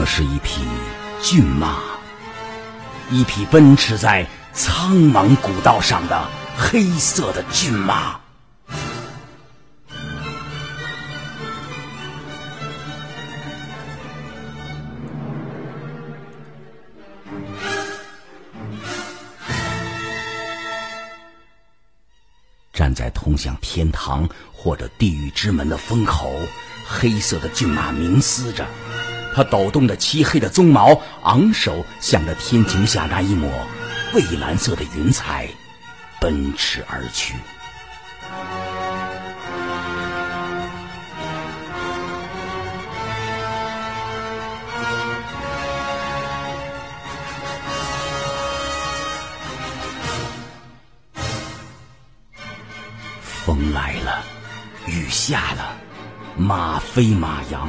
这是一匹骏马，一匹奔驰在苍茫古道上的黑色的骏马。站在通向天堂或者地狱之门的风口，黑色的骏马冥思着，它抖动着漆黑的鬃毛，昂首向着天穹下那一抹蔚蓝色的云彩奔驰而去。风来了，雨下了，马飞马扬，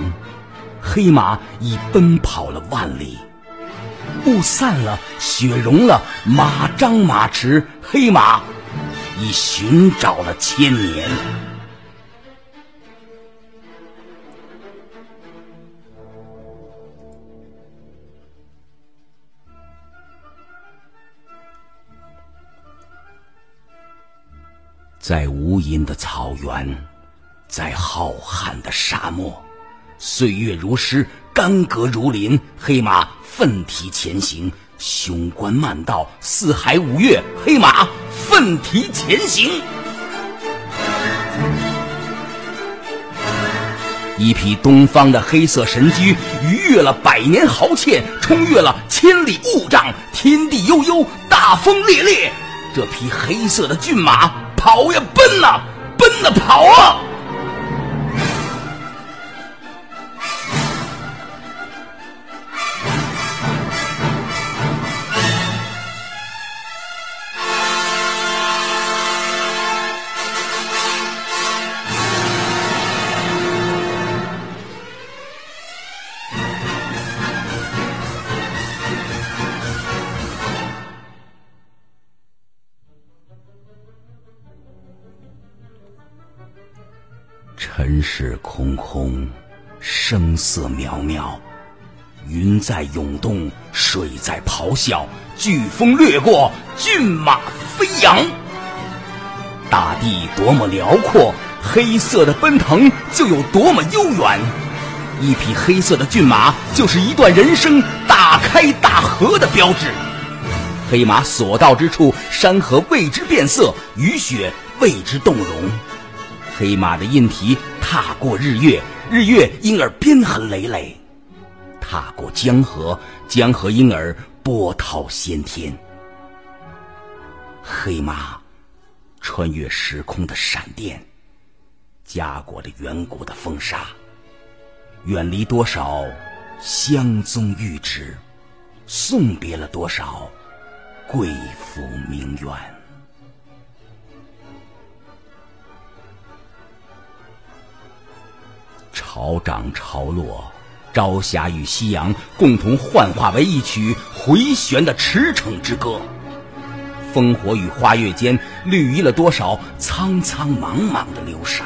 黑马已奔跑了万里。雾散了，雪融了，马张马驰，黑马已寻找了千年。在无垠的草原，在浩瀚的沙漠，岁月如诗，干戈如林，黑马奋蹄前行，雄关漫道，四海五岳，黑马奋蹄前行。一匹东方的黑色神驹，逾越了百年豪堑，冲越了千里雾障，天地悠悠，大风烈烈。这匹黑色的骏马。跑呀，奔呐，奔呐，跑啊！尘世空空，声色渺渺，云在涌动，水在咆哮，飓风掠过，骏马飞扬。大地多么辽阔，黑色的奔腾就有多么悠远。一匹黑色的骏马，就是一段人生大开大合的标志。黑马所到之处，山河为之变色，雨雪为之动容。黑马的印蹄踏过日月，日月因而鞭痕累累；踏过江河，江河因而波涛掀天。黑马穿越时空的闪电，夹过了远古的风沙，远离多少香宗玉质，送别了多少贵府名媛。潮涨潮落，朝霞与夕阳共同幻化为一曲回旋的驰骋之歌。烽火与花月间，绿移了多少苍苍茫茫的流沙。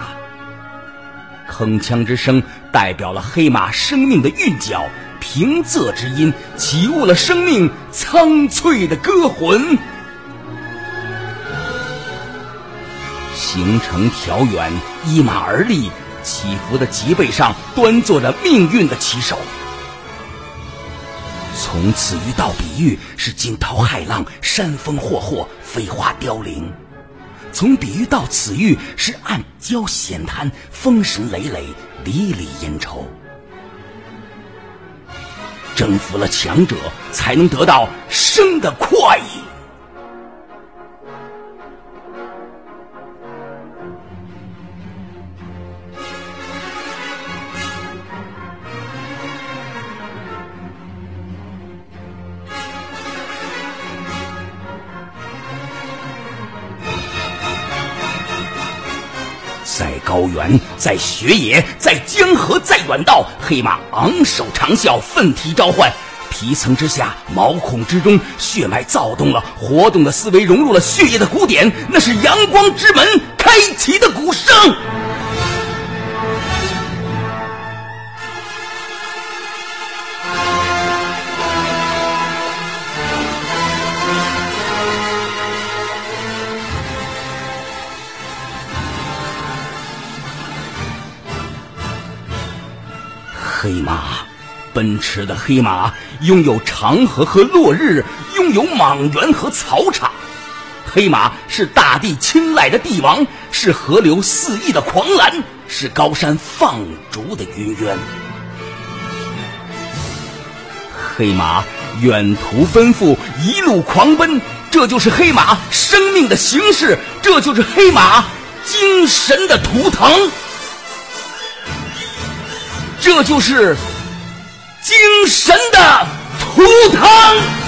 铿锵之声代表了黑马生命的韵脚，平仄之音起悟了生命苍翠的歌魂。行程调远，依马而立。起伏的脊背上端坐着命运的旗手，从此遇到比喻是惊涛骇浪、山峰霍霍、飞花凋零；从比喻到此遇是暗礁险滩、风神累累、离离烟愁。征服了强者，才能得到生的快意。在高原，在雪野，在江河，在远道，黑马昂首长啸，奋蹄召唤。皮层之下，毛孔之中，血脉躁动了，活动的思维融入了血液的鼓点，那是阳光之门开启的鼓声。黑马，奔驰的黑马拥有长河和落日，拥有莽原和草场。黑马是大地青睐的帝王，是河流肆意的狂澜，是高山放逐的云渊。黑马远途奔赴，一路狂奔，这就是黑马生命的形式，这就是黑马精神的图腾。这就是精神的图腾。